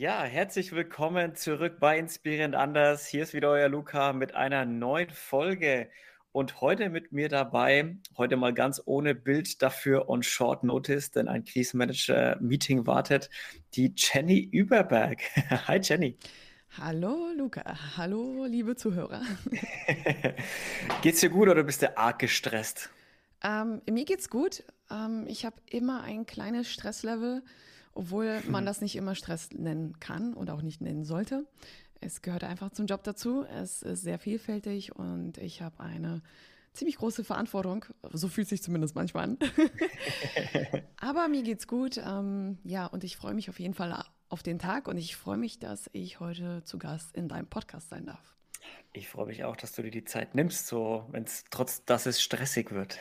Ja, herzlich willkommen zurück bei Inspirierend Anders. Hier ist wieder euer Luca mit einer neuen Folge. Und heute mit mir dabei, heute mal ganz ohne Bild dafür on short notice, denn ein Krisenmanager-Meeting wartet, die Jenny Überberg. Hi Jenny. Hallo Luca, hallo liebe Zuhörer. geht's dir gut oder bist du arg gestresst? Ähm, mir geht's gut. Ähm, ich habe immer ein kleines Stresslevel obwohl man das nicht immer Stress nennen kann und auch nicht nennen sollte. Es gehört einfach zum Job dazu. Es ist sehr vielfältig und ich habe eine ziemlich große Verantwortung. So fühlt sich zumindest manchmal an. Aber mir geht's gut. Ähm, ja, und ich freue mich auf jeden Fall auf den Tag und ich freue mich, dass ich heute zu Gast in deinem Podcast sein darf. Ich freue mich auch, dass du dir die Zeit nimmst, so wenn es trotz dass es stressig wird.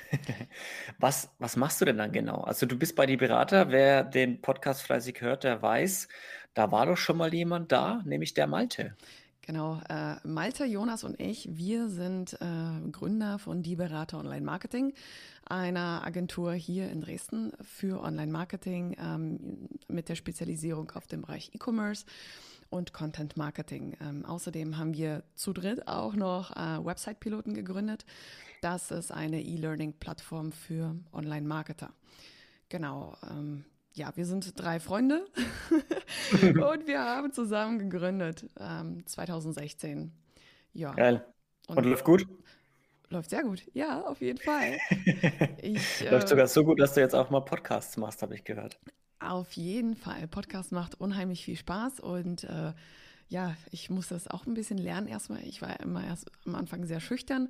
was, was machst du denn dann genau? Also du bist bei die Berater, wer den Podcast fleißig hört, der weiß, da war doch schon mal jemand da, nämlich der Malte. Genau, äh, Malte, Jonas und ich, wir sind äh, Gründer von Die Berater Online Marketing, einer Agentur hier in Dresden für Online Marketing ähm, mit der Spezialisierung auf dem Bereich E-Commerce und Content Marketing. Ähm, außerdem haben wir zu dritt auch noch äh, Website-Piloten gegründet. Das ist eine E-Learning-Plattform für Online-Marketer. Genau. Ähm, ja, wir sind drei Freunde und wir haben zusammen gegründet ähm, 2016. Ja. Geil. Und, und läuft gut? Läuft sehr gut, ja, auf jeden Fall. Ich, läuft äh, sogar so gut, dass du jetzt auch mal Podcasts machst, habe ich gehört. Auf jeden Fall. Podcast macht unheimlich viel Spaß und äh, ja, ich muss das auch ein bisschen lernen erstmal. Ich war immer erst am Anfang sehr schüchtern,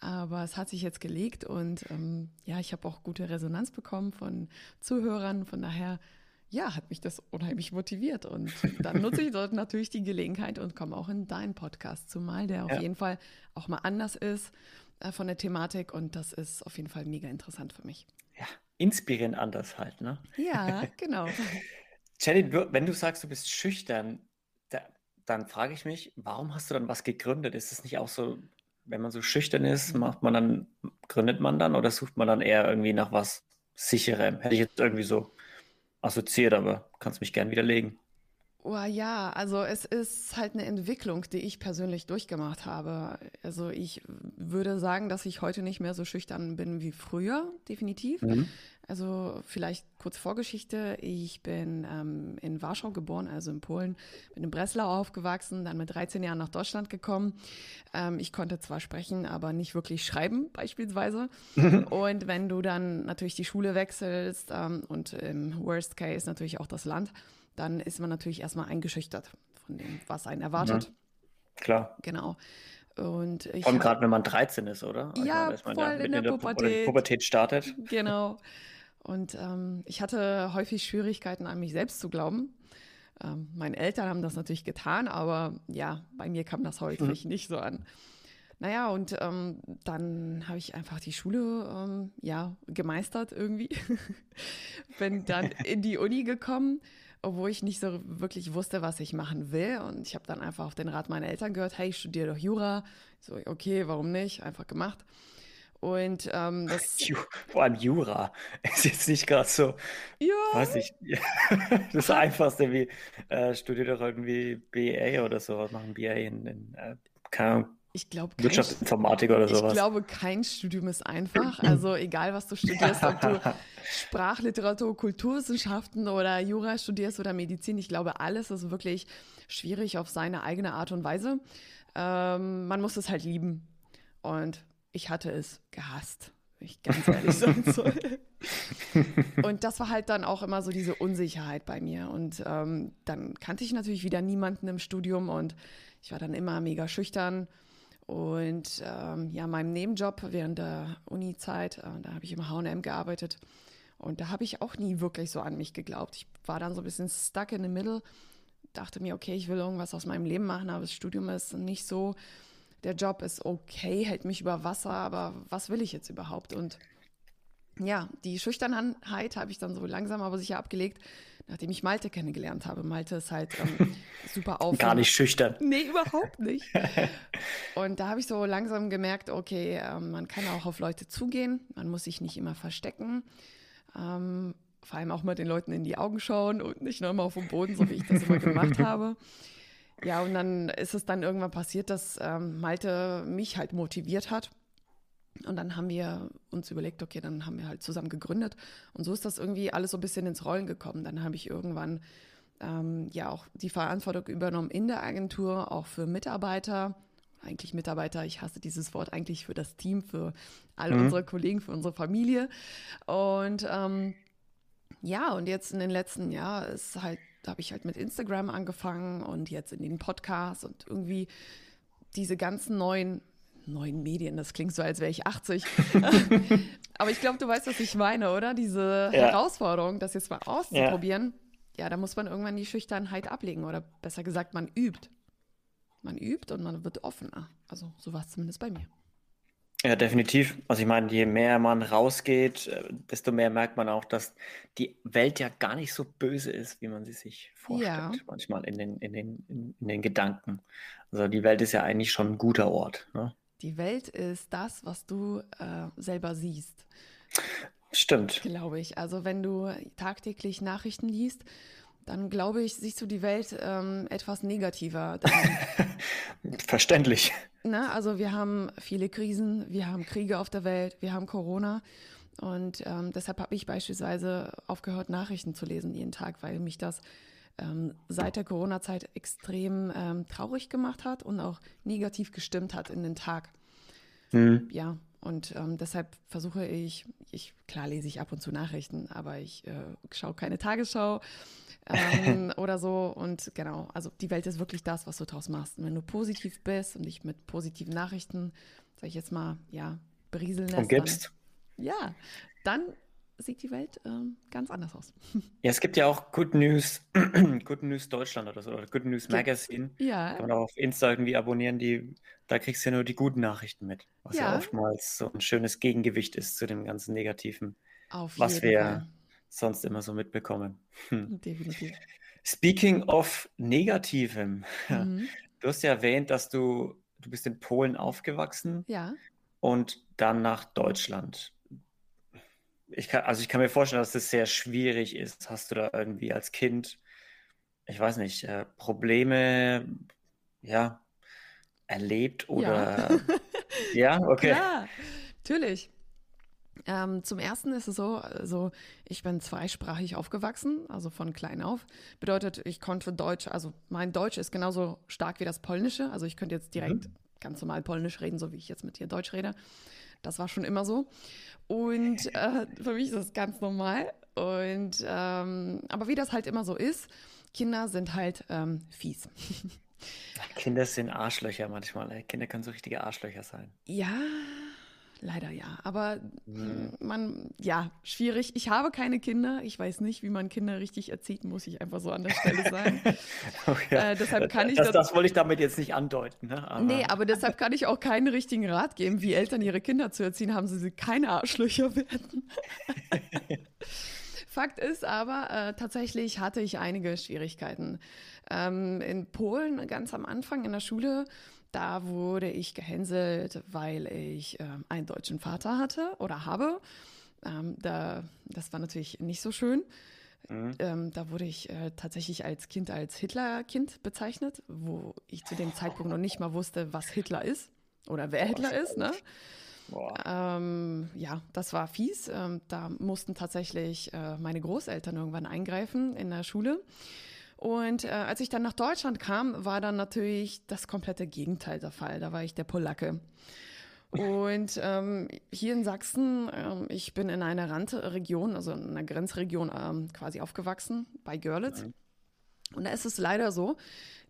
aber es hat sich jetzt gelegt und ähm, ja, ich habe auch gute Resonanz bekommen von Zuhörern. Von daher, ja, hat mich das unheimlich motiviert und dann nutze ich dort natürlich die Gelegenheit und komme auch in deinen Podcast, zumal der auf ja. jeden Fall auch mal anders ist äh, von der Thematik und das ist auf jeden Fall mega interessant für mich. Ja, inspirierend anders halt, ne? Ja, genau. Jenny, wenn du sagst, du bist schüchtern, da, dann frage ich mich, warum hast du dann was gegründet? Ist es nicht auch so, wenn man so schüchtern ist, mhm. macht man dann, gründet man dann oder sucht man dann eher irgendwie nach was sicherem? Hätte ich jetzt irgendwie so assoziiert, aber kannst mich gern widerlegen. Oh, ja, also es ist halt eine Entwicklung, die ich persönlich durchgemacht habe. Also ich würde sagen, dass ich heute nicht mehr so schüchtern bin wie früher, definitiv. Mhm. Also vielleicht kurz Vorgeschichte. Ich bin ähm, in Warschau geboren, also in Polen, bin in Breslau aufgewachsen, dann mit 13 Jahren nach Deutschland gekommen. Ähm, ich konnte zwar sprechen, aber nicht wirklich schreiben beispielsweise. Und wenn du dann natürlich die Schule wechselst ähm, und im Worst Case natürlich auch das Land, dann ist man natürlich erstmal eingeschüchtert von dem, was einen erwartet. Ja, klar. Genau. Und ich Vor allem gerade, wenn man 13 ist, oder? Also ja, man voll in, der, in der Pubertät. Pubertät startet. Genau. Und ähm, ich hatte häufig Schwierigkeiten, an mich selbst zu glauben. Ähm, meine Eltern haben das natürlich getan, aber ja, bei mir kam das häufig mhm. nicht so an. Naja, und ähm, dann habe ich einfach die Schule ähm, ja gemeistert irgendwie. Bin dann in die Uni gekommen obwohl ich nicht so wirklich wusste, was ich machen will. Und ich habe dann einfach auf den Rat meiner Eltern gehört, hey, ich studiere doch Jura. So, okay, warum nicht? Einfach gemacht. Und ähm, das. Vor allem Jura ist jetzt nicht gerade so. Ja. Weiß ich. das Einfachste wie äh, studiere doch irgendwie BA oder sowas, machen BA in, in äh, keine Ahnung, ich glaube, Wirtschaftsinformatik oder sowas. Ich glaube, kein Studium ist einfach. Also egal, was du studierst, ob du Sprachliteratur, Kulturwissenschaften oder Jura studierst oder Medizin, ich glaube, alles ist wirklich schwierig auf seine eigene Art und Weise. Ähm, man muss es halt lieben. Und ich hatte es gehasst, wenn ich ganz ehrlich sein soll. und das war halt dann auch immer so diese Unsicherheit bei mir. Und ähm, dann kannte ich natürlich wieder niemanden im Studium und ich war dann immer mega schüchtern und ähm, ja, meinem Nebenjob während der Uni-Zeit, äh, da habe ich im H&M gearbeitet. Und da habe ich auch nie wirklich so an mich geglaubt. Ich war dann so ein bisschen stuck in the middle, dachte mir, okay, ich will irgendwas aus meinem Leben machen, aber das Studium ist nicht so. Der Job ist okay, hält mich über Wasser, aber was will ich jetzt überhaupt? Und ja, die Schüchternheit habe ich dann so langsam aber sicher abgelegt, nachdem ich Malte kennengelernt habe. Malte ist halt ähm, super auf. Gar nicht schüchtern. Nee, überhaupt nicht. Und da habe ich so langsam gemerkt, okay, ähm, man kann auch auf Leute zugehen, man muss sich nicht immer verstecken. Ähm, vor allem auch mal den Leuten in die Augen schauen und nicht nur immer auf dem Boden, so wie ich das immer gemacht habe. Ja, und dann ist es dann irgendwann passiert, dass ähm, Malte mich halt motiviert hat. Und dann haben wir uns überlegt, okay, dann haben wir halt zusammen gegründet. Und so ist das irgendwie alles so ein bisschen ins Rollen gekommen. Dann habe ich irgendwann ähm, ja auch die Verantwortung übernommen in der Agentur, auch für Mitarbeiter. Eigentlich Mitarbeiter, ich hasse dieses Wort eigentlich für das Team, für alle mhm. unsere Kollegen, für unsere Familie. Und ähm, ja, und jetzt in den letzten Jahren ist halt, habe ich halt mit Instagram angefangen und jetzt in den Podcasts und irgendwie diese ganzen neuen neuen Medien, das klingt so, als wäre ich 80. Aber ich glaube, du weißt, was ich meine, oder? Diese ja. Herausforderung, das jetzt mal auszuprobieren. Ja. ja, da muss man irgendwann die Schüchternheit ablegen oder besser gesagt, man übt. Man übt und man wird offener. Also so war es zumindest bei mir. Ja, definitiv. Also ich meine, je mehr man rausgeht, äh, desto mehr merkt man auch, dass die Welt ja gar nicht so böse ist, wie man sie sich vorstellt. Ja. Manchmal in den, in, den, in, in, den Gedanken. Also die Welt ist ja eigentlich schon ein guter Ort. Ne? Die Welt ist das, was du äh, selber siehst. Stimmt. Glaube ich. Also wenn du tagtäglich Nachrichten liest, dann glaube ich, siehst du die Welt ähm, etwas negativer. Verständlich. Na, also wir haben viele Krisen, wir haben Kriege auf der Welt, wir haben Corona. Und ähm, deshalb habe ich beispielsweise aufgehört, Nachrichten zu lesen jeden Tag, weil mich das ähm, seit der Corona-Zeit extrem ähm, traurig gemacht hat und auch negativ gestimmt hat in den Tag. Mhm. Ja, und ähm, deshalb versuche ich, ich, klar lese ich ab und zu Nachrichten, aber ich äh, schaue keine Tagesschau ähm, oder so. Und genau, also die Welt ist wirklich das, was du draus machst. Und wenn du positiv bist und dich mit positiven Nachrichten, sag ich jetzt mal, ja, berieseln lässt. Umgibst. Dann, ja, dann sieht die Welt ähm, ganz anders aus. Ja, es gibt ja auch Good News, Good News Deutschland oder so, oder Good News Magazine. Ja. Kann man auch auf Insta irgendwie abonnieren, die, da kriegst du ja nur die guten Nachrichten mit. Was ja, ja oftmals so ein schönes Gegengewicht ist zu dem ganzen Negativen, auf was wir Fall. sonst immer so mitbekommen. Hm. Definitiv. Speaking of Negativem, mhm. du hast ja erwähnt, dass du, du bist in Polen aufgewachsen. Ja. Und dann nach Deutschland ich kann, also ich kann mir vorstellen, dass das sehr schwierig ist. Hast du da irgendwie als Kind, ich weiß nicht, äh, Probleme, ja, erlebt oder? Ja, ja? okay. Ja, natürlich. Ähm, zum ersten ist es so, also ich bin zweisprachig aufgewachsen, also von klein auf. Bedeutet, ich konnte Deutsch, also mein Deutsch ist genauso stark wie das Polnische. Also ich könnte jetzt direkt mhm. ganz normal Polnisch reden, so wie ich jetzt mit dir Deutsch rede. Das war schon immer so. Und äh, für mich ist das ganz normal. Und ähm, aber wie das halt immer so ist, Kinder sind halt ähm, fies. Kinder sind Arschlöcher manchmal. Kinder können so richtige Arschlöcher sein. Ja, Leider ja. Aber mhm. man, ja, schwierig. Ich habe keine Kinder. Ich weiß nicht, wie man Kinder richtig erzieht, muss ich einfach so an der Stelle sagen. okay. äh, deshalb kann ich das, das, das wollte ich damit jetzt nicht andeuten. Ne? Aber. Nee, aber deshalb kann ich auch keinen richtigen Rat geben, wie Eltern ihre Kinder zu erziehen, haben sie keine Arschlöcher werden. Fakt ist aber, äh, tatsächlich hatte ich einige Schwierigkeiten. Ähm, in Polen ganz am Anfang in der Schule da wurde ich gehänselt, weil ich äh, einen deutschen Vater hatte oder habe. Ähm, da, das war natürlich nicht so schön. Mhm. Ähm, da wurde ich äh, tatsächlich als Kind als Hitler-Kind bezeichnet, wo ich zu dem Zeitpunkt noch nicht mal wusste, was Hitler ist oder wer Hitler ist. Ne? Ähm, ja, das war fies. Ähm, da mussten tatsächlich äh, meine Großeltern irgendwann eingreifen in der Schule. Und äh, als ich dann nach Deutschland kam, war dann natürlich das komplette Gegenteil der Fall. Da war ich der Polacke. Und ähm, hier in Sachsen, ähm, ich bin in einer Randregion, also in einer Grenzregion ähm, quasi aufgewachsen, bei Görlitz. Mhm. Und da ist es leider so,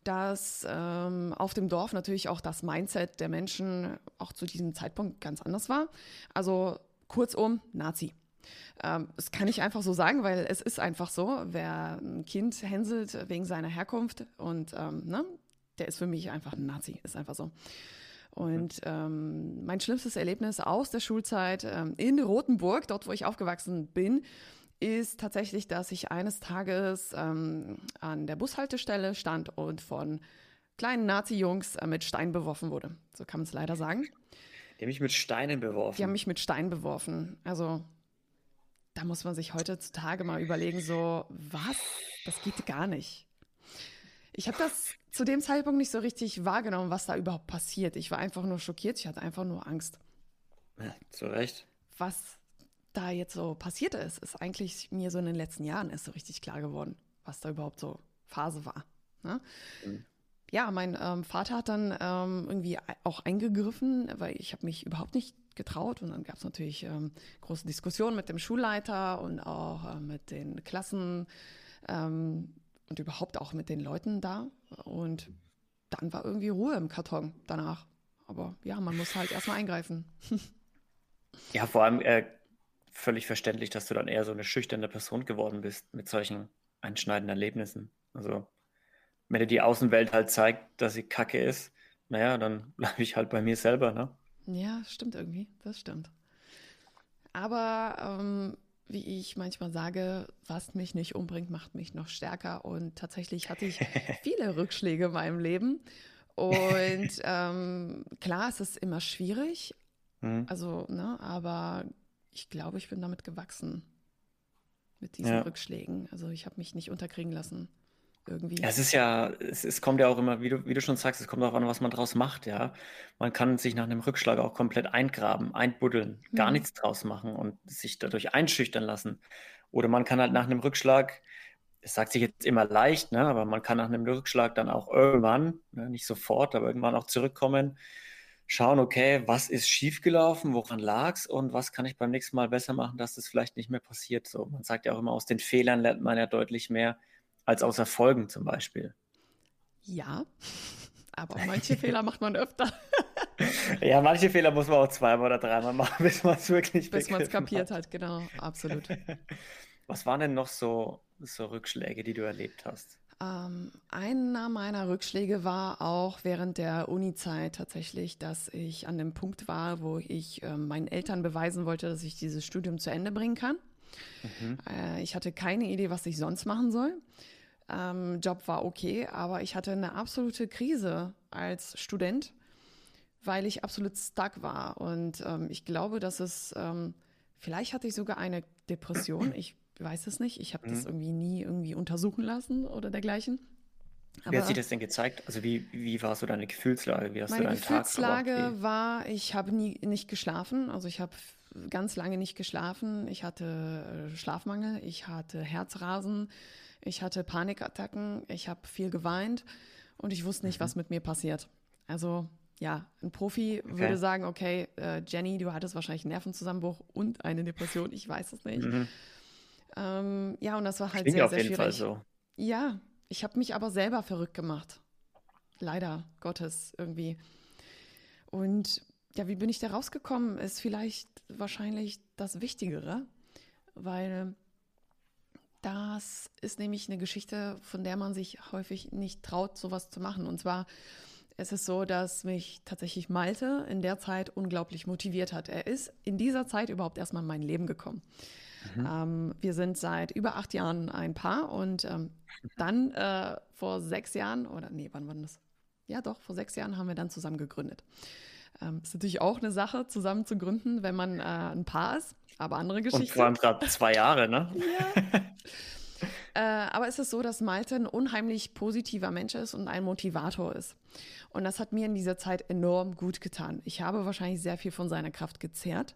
dass ähm, auf dem Dorf natürlich auch das Mindset der Menschen auch zu diesem Zeitpunkt ganz anders war. Also kurzum, Nazi. Ähm, das kann ich einfach so sagen, weil es ist einfach so, wer ein Kind hänselt wegen seiner Herkunft und ähm, ne, der ist für mich einfach ein Nazi, ist einfach so. Und ähm, mein schlimmstes Erlebnis aus der Schulzeit ähm, in Rothenburg, dort wo ich aufgewachsen bin, ist tatsächlich, dass ich eines Tages ähm, an der Bushaltestelle stand und von kleinen Nazi-Jungs äh, mit Steinen beworfen wurde. So kann man es leider sagen. Die haben mich mit Steinen beworfen. Die haben mich mit Steinen beworfen. Also da muss man sich heutzutage mal überlegen, so, was? Das geht gar nicht. Ich habe das zu dem Zeitpunkt nicht so richtig wahrgenommen, was da überhaupt passiert. Ich war einfach nur schockiert, ich hatte einfach nur Angst. Ja, zu Recht. Was da jetzt so passiert ist, ist eigentlich mir so in den letzten Jahren erst so richtig klar geworden, was da überhaupt so Phase war. Ne? Mhm. Ja, mein ähm, Vater hat dann ähm, irgendwie auch eingegriffen, weil ich habe mich überhaupt nicht getraut. Und dann gab es natürlich ähm, große Diskussionen mit dem Schulleiter und auch äh, mit den Klassen ähm, und überhaupt auch mit den Leuten da. Und dann war irgendwie Ruhe im Karton danach. Aber ja, man muss halt erstmal eingreifen. ja, vor allem äh, völlig verständlich, dass du dann eher so eine schüchterne Person geworden bist mit solchen einschneidenden Erlebnissen. Also, wenn dir die Außenwelt halt zeigt, dass sie kacke ist, naja, dann bleibe ich halt bei mir selber, ne? Ja, stimmt irgendwie, das stimmt. Aber ähm, wie ich manchmal sage, was mich nicht umbringt, macht mich noch stärker. Und tatsächlich hatte ich viele Rückschläge in meinem Leben. Und ähm, klar, es ist immer schwierig. Mhm. Also, ne, aber ich glaube, ich bin damit gewachsen. Mit diesen ja. Rückschlägen. Also ich habe mich nicht unterkriegen lassen irgendwie. Es ist ja, es, es, kommt ja auch immer, wie du, wie du schon sagst, es kommt auch an, was man draus macht, ja. Man kann sich nach einem Rückschlag auch komplett eingraben, einbuddeln, mhm. gar nichts draus machen und sich dadurch einschüchtern lassen. Oder man kann halt nach einem Rückschlag, es sagt sich jetzt immer leicht, ne, aber man kann nach einem Rückschlag dann auch irgendwann, ne, nicht sofort, aber irgendwann auch zurückkommen, schauen, okay, was ist schiefgelaufen, woran lag es und was kann ich beim nächsten Mal besser machen, dass das vielleicht nicht mehr passiert. So, man sagt ja auch immer, aus den Fehlern lernt man ja deutlich mehr als aus Erfolgen zum Beispiel. Ja, aber manche Fehler macht man öfter. ja, manche Fehler muss man auch zweimal oder dreimal machen, bis man es wirklich Bis man es kapiert hat. hat, genau, absolut. Was waren denn noch so, so Rückschläge, die du erlebt hast? Ähm, einer meiner Rückschläge war auch während der Uni-Zeit tatsächlich, dass ich an dem Punkt war, wo ich äh, meinen Eltern beweisen wollte, dass ich dieses Studium zu Ende bringen kann. Mhm. Äh, ich hatte keine Idee, was ich sonst machen soll. Ähm, Job war okay, aber ich hatte eine absolute Krise als Student, weil ich absolut stuck war. Und ähm, ich glaube, dass es, ähm, vielleicht hatte ich sogar eine Depression. Ich weiß es nicht. Ich habe mhm. das irgendwie nie irgendwie untersuchen lassen oder dergleichen. Aber Wer hat sich das denn gezeigt? Also wie, wie war so deine Gefühlslage? Wie hast meine du deinen Gefühlslage Tag war, ich habe nie nicht geschlafen. Also ich habe ganz lange nicht geschlafen. Ich hatte äh, Schlafmangel, ich hatte Herzrasen, ich hatte Panikattacken, ich habe viel geweint und ich wusste nicht, mhm. was mit mir passiert. Also ja, ein Profi okay. würde sagen, okay, äh, Jenny, du hattest wahrscheinlich einen Nervenzusammenbruch und eine Depression, ich weiß es nicht. Mhm. Ähm, ja, und das war halt Klingt sehr, sehr schwierig. So. Ja, ich habe mich aber selber verrückt gemacht. Leider Gottes irgendwie. Und ja, wie bin ich da rausgekommen, ist vielleicht wahrscheinlich das Wichtigere, weil das ist nämlich eine Geschichte, von der man sich häufig nicht traut, sowas zu machen. Und zwar ist es so, dass mich tatsächlich Malte in der Zeit unglaublich motiviert hat. Er ist in dieser Zeit überhaupt erstmal in mein Leben gekommen. Mhm. Ähm, wir sind seit über acht Jahren ein Paar und ähm, dann äh, vor sechs Jahren, oder nee, wann war das? Ja, doch, vor sechs Jahren haben wir dann zusammen gegründet. Ähm, ist natürlich auch eine Sache, zusammen zu gründen, wenn man äh, ein Paar ist, aber andere Geschichte. Und vor allem gerade zwei Jahre, ne? ja. äh, aber es ist so, dass Malte ein unheimlich positiver Mensch ist und ein Motivator ist. Und das hat mir in dieser Zeit enorm gut getan. Ich habe wahrscheinlich sehr viel von seiner Kraft gezehrt,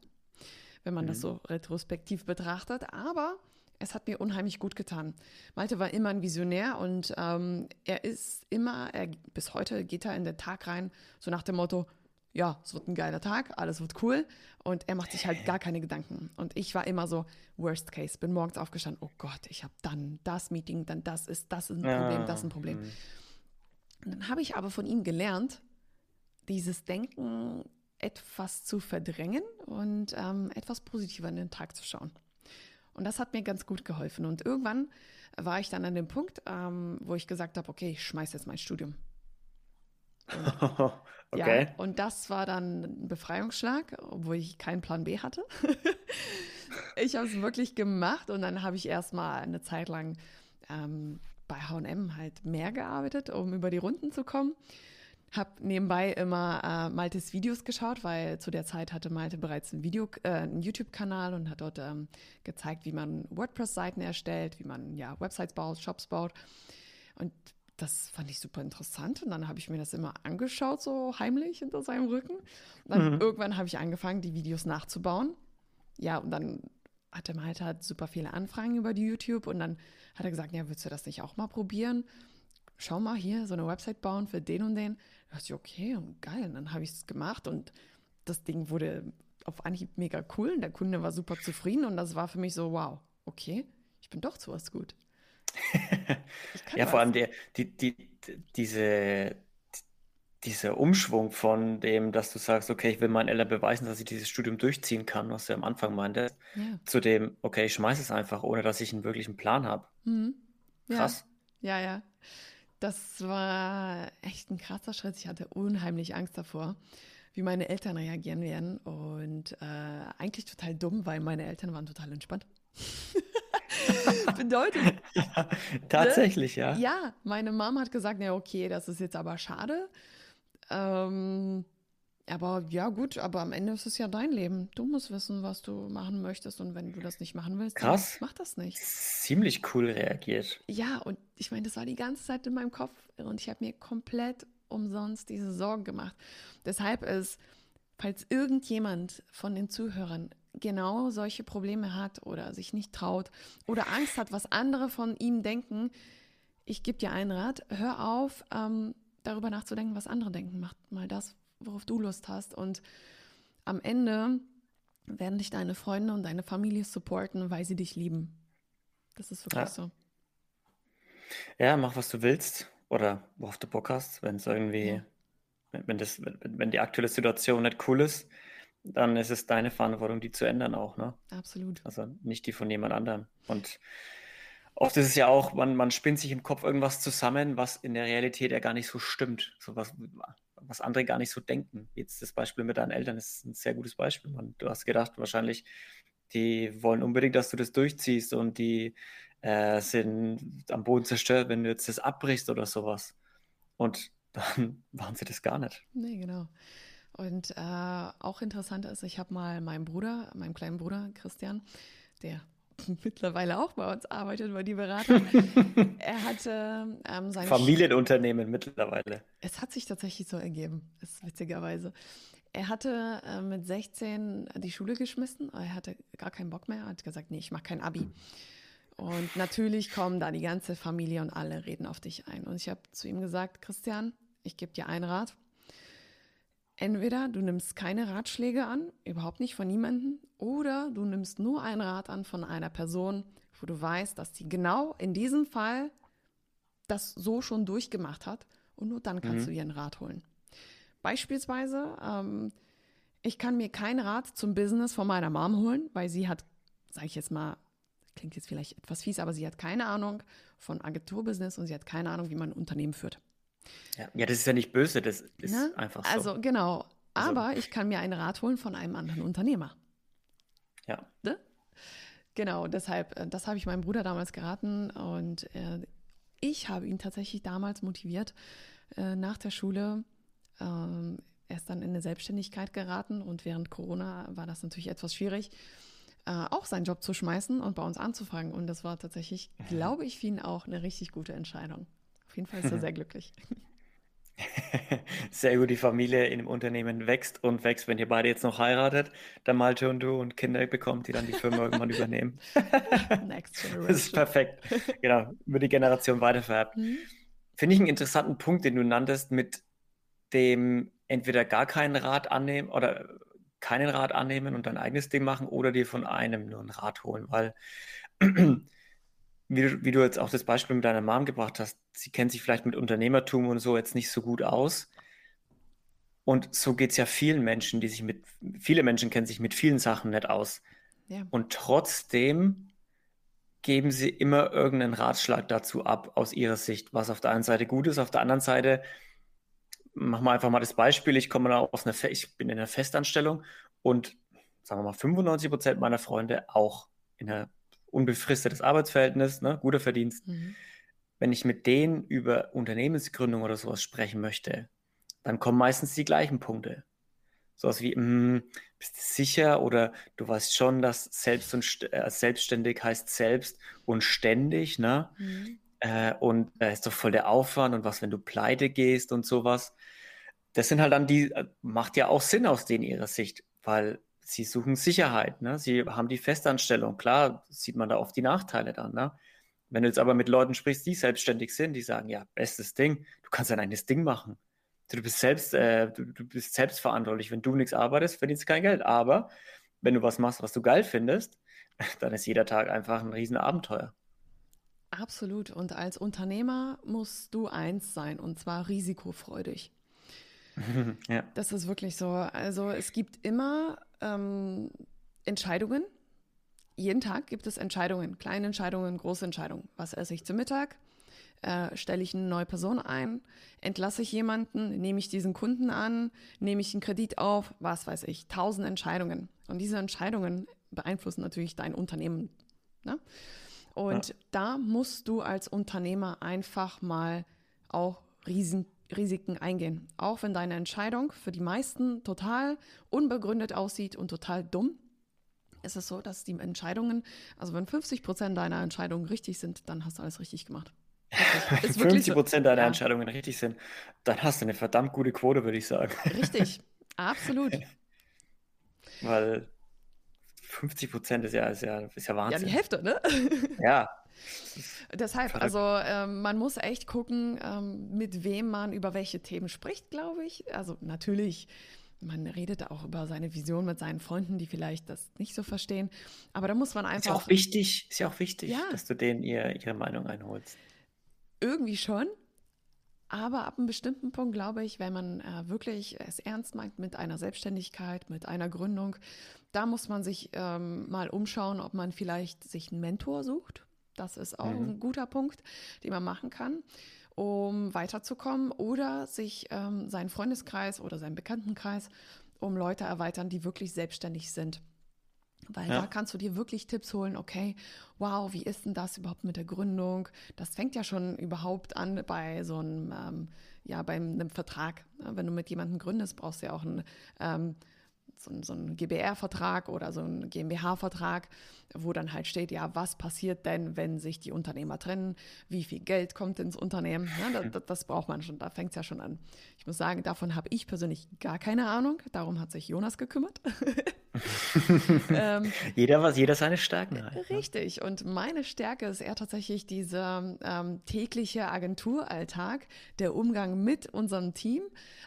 wenn man mhm. das so retrospektiv betrachtet, aber es hat mir unheimlich gut getan. Malte war immer ein Visionär und ähm, er ist immer, er, bis heute geht er in den Tag rein, so nach dem Motto, ja, es wird ein geiler Tag, alles wird cool. Und er macht sich halt gar keine Gedanken. Und ich war immer so, worst case, bin morgens aufgestanden, oh Gott, ich habe dann das Meeting, dann das ist, das ist ein Problem, das ist ein Problem. Mhm. Und dann habe ich aber von ihm gelernt, dieses Denken etwas zu verdrängen und ähm, etwas positiver in den Tag zu schauen. Und das hat mir ganz gut geholfen. Und irgendwann war ich dann an dem Punkt, ähm, wo ich gesagt habe, okay, ich schmeiße jetzt mein Studium. okay. Ja, und das war dann ein Befreiungsschlag, obwohl ich keinen Plan B hatte. ich habe es wirklich gemacht und dann habe ich erstmal eine Zeit lang ähm, bei HM halt mehr gearbeitet, um über die Runden zu kommen. habe nebenbei immer äh, Maltes Videos geschaut, weil zu der Zeit hatte Malte bereits einen, Video, äh, einen YouTube-Kanal und hat dort ähm, gezeigt, wie man WordPress-Seiten erstellt, wie man ja Websites baut, Shops baut. Und das fand ich super interessant. Und dann habe ich mir das immer angeschaut, so heimlich hinter seinem Rücken. Und dann mhm. irgendwann habe ich angefangen, die Videos nachzubauen. Ja, und dann hatte Malte halt super viele Anfragen über die YouTube und dann hat er gesagt, ja, würdest du das nicht auch mal probieren? Schau mal hier, so eine Website bauen für den und den. Da dachte ich, okay, geil. Und dann habe ich es gemacht und das Ding wurde auf Anhieb mega cool und der Kunde war super zufrieden und das war für mich so, wow, okay, ich bin doch zu was gut. Ja, vor allem der, die, die, diese, dieser Umschwung von dem, dass du sagst, okay, ich will meinen Eltern beweisen, dass ich dieses Studium durchziehen kann, was du am Anfang meintest, ja. zu dem, okay, ich schmeiße es einfach, ohne dass ich einen wirklichen Plan habe. Mhm. Krass. Ja, ja. ja. Das war echt ein krasser Schritt. Ich hatte unheimlich Angst davor, wie meine Eltern reagieren werden. Und äh, eigentlich total dumm, weil meine Eltern waren total entspannt. Bedeutet. Tatsächlich, ne? ja. Ja, meine Mom hat gesagt, ja, okay, das ist jetzt aber schade. Ähm, aber ja, gut, aber am Ende ist es ja dein Leben. Du musst wissen, was du machen möchtest. Und wenn du das nicht machen willst, Krass. mach das nicht. Ziemlich cool reagiert. Ja, und ich meine, das war die ganze Zeit in meinem Kopf. Und ich habe mir komplett umsonst diese Sorgen gemacht. Deshalb ist, falls irgendjemand von den Zuhörern genau solche Probleme hat oder sich nicht traut oder Angst hat, was andere von ihm denken, ich gebe dir einen Rat, hör auf, ähm, darüber nachzudenken, was andere denken. Mach mal das, worauf du Lust hast. Und am Ende werden dich deine Freunde und deine Familie supporten, weil sie dich lieben. Das ist wirklich ja. so. Ja, mach, was du willst oder worauf du Bock hast. Wenn es irgendwie, ja. wenn, das, wenn, wenn die aktuelle Situation nicht cool ist, dann ist es deine Verantwortung, die zu ändern auch, ne? Absolut. Also nicht die von jemand anderem. Und oft ist es ja auch, man, man spinnt sich im Kopf irgendwas zusammen, was in der Realität ja gar nicht so stimmt. So was, was andere gar nicht so denken. Jetzt das Beispiel mit deinen Eltern ist ein sehr gutes Beispiel. Man, du hast gedacht, wahrscheinlich, die wollen unbedingt, dass du das durchziehst und die äh, sind am Boden zerstört, wenn du jetzt das abbrichst oder sowas. Und dann waren sie das gar nicht. Nee, genau. Und äh, auch interessant ist, ich habe mal meinen Bruder, meinem kleinen Bruder Christian, der mittlerweile auch bei uns arbeitet, bei die Berater. er hatte ähm, sein Familienunternehmen mittlerweile. Es hat sich tatsächlich so ergeben, ist witzigerweise. Er hatte äh, mit 16 die Schule geschmissen, er hatte gar keinen Bock mehr, hat gesagt, nee, ich mache kein Abi. Und natürlich kommen da die ganze Familie und alle reden auf dich ein. Und ich habe zu ihm gesagt, Christian, ich gebe dir einen Rat. Entweder du nimmst keine Ratschläge an, überhaupt nicht von niemandem, oder du nimmst nur einen Rat an von einer Person, wo du weißt, dass sie genau in diesem Fall das so schon durchgemacht hat und nur dann kannst mhm. du ihren Rat holen. Beispielsweise, ähm, ich kann mir keinen Rat zum Business von meiner Mom holen, weil sie hat, sage ich jetzt mal, klingt jetzt vielleicht etwas fies, aber sie hat keine Ahnung von Agenturbusiness und sie hat keine Ahnung, wie man ein Unternehmen führt. Ja, ja, das ist ja nicht böse, das ist ne? einfach so. Also genau, also aber also. ich kann mir einen Rat holen von einem anderen Unternehmer. Ja. Ne? Genau, deshalb, äh, das habe ich meinem Bruder damals geraten und äh, ich habe ihn tatsächlich damals motiviert, äh, nach der Schule. Ähm, er ist dann in eine Selbstständigkeit geraten und während Corona war das natürlich etwas schwierig, äh, auch seinen Job zu schmeißen und bei uns anzufangen. Und das war tatsächlich, glaube ich, für ihn auch eine richtig gute Entscheidung. Auf jeden Fall ist er sehr glücklich. Sehr gut, die Familie in dem Unternehmen wächst und wächst. Wenn ihr beide jetzt noch heiratet, der Malte und du und Kinder bekommt, die dann die Firma irgendwann übernehmen. Next generation. Das ist perfekt. Genau, über die Generation weitervererbt. Mhm. Finde ich einen interessanten Punkt, den du nanntest, mit dem entweder gar keinen Rat annehmen oder keinen Rat annehmen und dein eigenes Ding machen oder dir von einem nur einen Rat holen, weil wie du, wie du jetzt auch das Beispiel mit deiner Mom gebracht hast, sie kennt sich vielleicht mit Unternehmertum und so jetzt nicht so gut aus. Und so geht es ja vielen Menschen, die sich mit, viele Menschen kennen sich mit vielen Sachen nicht aus. Ja. Und trotzdem geben sie immer irgendeinen Ratschlag dazu ab, aus ihrer Sicht, was auf der einen Seite gut ist, auf der anderen Seite, machen wir einfach mal das Beispiel, ich komme aus einer, ich bin in einer Festanstellung und sagen wir mal 95 Prozent meiner Freunde auch in einer unbefristetes Arbeitsverhältnis, ne, guter Verdienst. Mhm. Wenn ich mit denen über Unternehmensgründung oder sowas sprechen möchte, dann kommen meistens die gleichen Punkte. Sowas wie, mh, hm, bist du sicher oder du weißt schon, dass selbst und äh, selbstständig heißt selbst und ständig, ne? Mhm. Äh, und da äh, ist doch voll der Aufwand und was, wenn du pleite gehst und sowas. Das sind halt dann die, äh, macht ja auch Sinn aus denen ihrer Sicht, weil sie suchen Sicherheit, ne? Sie haben die Festanstellung. Klar sieht man da oft die Nachteile dann, ne? Wenn du jetzt aber mit Leuten sprichst, die selbstständig sind, die sagen, ja, bestes Ding, du kannst dein eigenes Ding machen. Du bist selbst, äh, du, du, bist selbstverantwortlich. Wenn du nichts arbeitest, verdienst du kein Geld. Aber wenn du was machst, was du geil findest, dann ist jeder Tag einfach ein Riesenabenteuer. Absolut. Und als Unternehmer musst du eins sein, und zwar risikofreudig. ja. Das ist wirklich so. Also es gibt immer ähm, Entscheidungen. Jeden Tag gibt es Entscheidungen, kleine Entscheidungen, große Entscheidungen. Was esse ich zu Mittag? Äh, stelle ich eine neue Person ein? Entlasse ich jemanden? Nehme ich diesen Kunden an? Nehme ich einen Kredit auf? Was weiß ich? Tausend Entscheidungen. Und diese Entscheidungen beeinflussen natürlich dein Unternehmen. Ne? Und ja. da musst du als Unternehmer einfach mal auch Riesen, Risiken eingehen. Auch wenn deine Entscheidung für die meisten total unbegründet aussieht und total dumm, ist es so, dass die Entscheidungen, also wenn 50 Prozent deiner Entscheidungen richtig sind, dann hast du alles richtig gemacht. Wenn 50 Prozent deiner ja. Entscheidungen richtig sind, dann hast du eine verdammt gute Quote, würde ich sagen. Richtig, absolut. Weil 50 Prozent ist ja, ist, ja, ist ja Wahnsinn. Ja, die Hälfte, ne? Ja. Deshalb, also ähm, man muss echt gucken, ähm, mit wem man über welche Themen spricht, glaube ich. Also natürlich, man redet auch über seine Vision mit seinen Freunden, die vielleicht das nicht so verstehen. Aber da muss man einfach. Ist ja auch wichtig, ist ja auch wichtig, ja. dass du denen ihr, ihre Meinung einholst irgendwie schon. Aber ab einem bestimmten Punkt glaube ich, wenn man äh, wirklich es ernst meint mit einer Selbstständigkeit, mit einer Gründung, da muss man sich ähm, mal umschauen, ob man vielleicht sich einen Mentor sucht. Das ist auch mhm. ein guter Punkt, den man machen kann, um weiterzukommen oder sich ähm, seinen Freundeskreis oder seinen Bekanntenkreis um Leute erweitern, die wirklich selbstständig sind. Weil ja. da kannst du dir wirklich Tipps holen, okay, wow, wie ist denn das überhaupt mit der Gründung? Das fängt ja schon überhaupt an bei so einem, ähm, ja, bei einem Vertrag. Wenn du mit jemandem gründest, brauchst du ja auch einen, ähm, so, so einen GBR-Vertrag oder so einen GmbH-Vertrag, wo dann halt steht, ja, was passiert denn, wenn sich die Unternehmer trennen? Wie viel Geld kommt ins Unternehmen? Ja, das, das, braucht man schon, da fängt es ja schon an. Ich muss sagen, davon habe ich persönlich gar keine Ahnung. Darum hat sich Jonas gekümmert. ähm, jeder was, jeder seine Stärken hat. Ne? Richtig. Und meine Stärke ist eher tatsächlich dieser ähm, tägliche Agenturalltag, der Umgang mit unserem Team,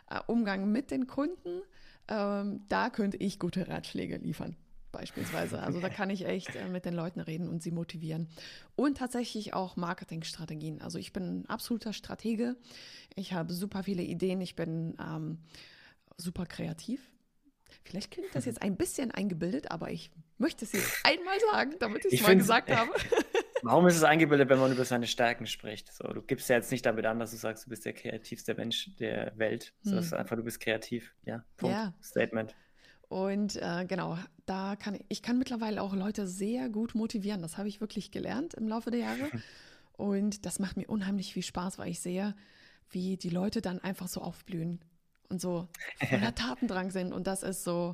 äh, Umgang mit den Kunden. Ähm, da könnte ich gute Ratschläge liefern beispielsweise. Also da kann ich echt äh, mit den Leuten reden und sie motivieren. Und tatsächlich auch Marketingstrategien. Also ich bin ein absoluter Stratege. Ich habe super viele Ideen. Ich bin ähm, super kreativ. Vielleicht klingt das jetzt ein bisschen eingebildet, aber ich möchte es jetzt einmal sagen, damit ich es mal gesagt habe. Warum ist es eingebildet, wenn man über seine Stärken spricht? So, du gibst ja jetzt nicht damit an, dass du sagst, du bist der kreativste Mensch der Welt. Hm. So, ist einfach, du bist kreativ. Ja, Punkt. Ja. Statement. Und äh, genau, da kann ich, ich kann mittlerweile auch Leute sehr gut motivieren. Das habe ich wirklich gelernt im Laufe der Jahre. Und das macht mir unheimlich viel Spaß, weil ich sehe, wie die Leute dann einfach so aufblühen und so voller Tatendrang sind. Und das ist so,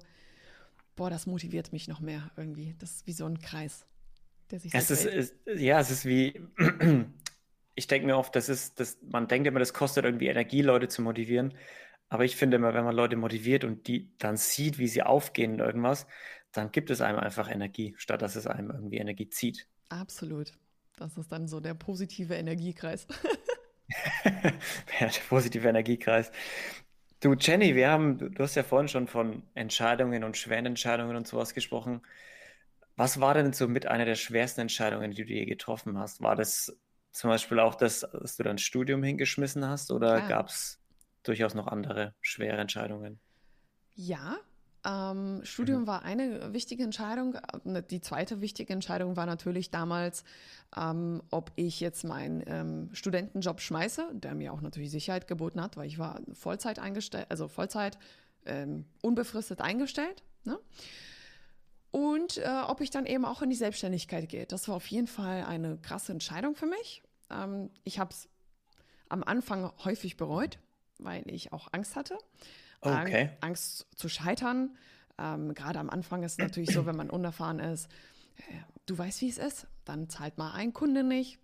boah, das motiviert mich noch mehr irgendwie. Das ist wie so ein Kreis, der sich es ist, ist, Ja, es ist wie, ich denke mir oft, das ist, das, man denkt immer, das kostet irgendwie Energie, Leute zu motivieren. Aber ich finde immer, wenn man Leute motiviert und die dann sieht, wie sie aufgehen in irgendwas, dann gibt es einem einfach Energie, statt dass es einem irgendwie Energie zieht. Absolut. Das ist dann so der positive Energiekreis. ja, der positive Energiekreis. Du, Jenny, wir haben, du, du hast ja vorhin schon von Entscheidungen und schweren Entscheidungen und sowas gesprochen. Was war denn so mit einer der schwersten Entscheidungen, die du je getroffen hast? War das zum Beispiel auch das, dass du dein Studium hingeschmissen hast oder gab es durchaus noch andere schwere Entscheidungen? Ja, ähm, Studium mhm. war eine wichtige Entscheidung. Die zweite wichtige Entscheidung war natürlich damals, ähm, ob ich jetzt meinen ähm, Studentenjob schmeiße, der mir auch natürlich Sicherheit geboten hat, weil ich war Vollzeit eingestellt, also Vollzeit ähm, unbefristet eingestellt. Ne? Und äh, ob ich dann eben auch in die Selbstständigkeit gehe. Das war auf jeden Fall eine krasse Entscheidung für mich. Ähm, ich habe es am Anfang häufig bereut, weil ich auch Angst hatte. Okay. Angst, Angst zu scheitern. Ähm, Gerade am Anfang ist es natürlich so, wenn man unerfahren ist, äh, du weißt, wie es ist, dann zahlt mal ein Kunde nicht.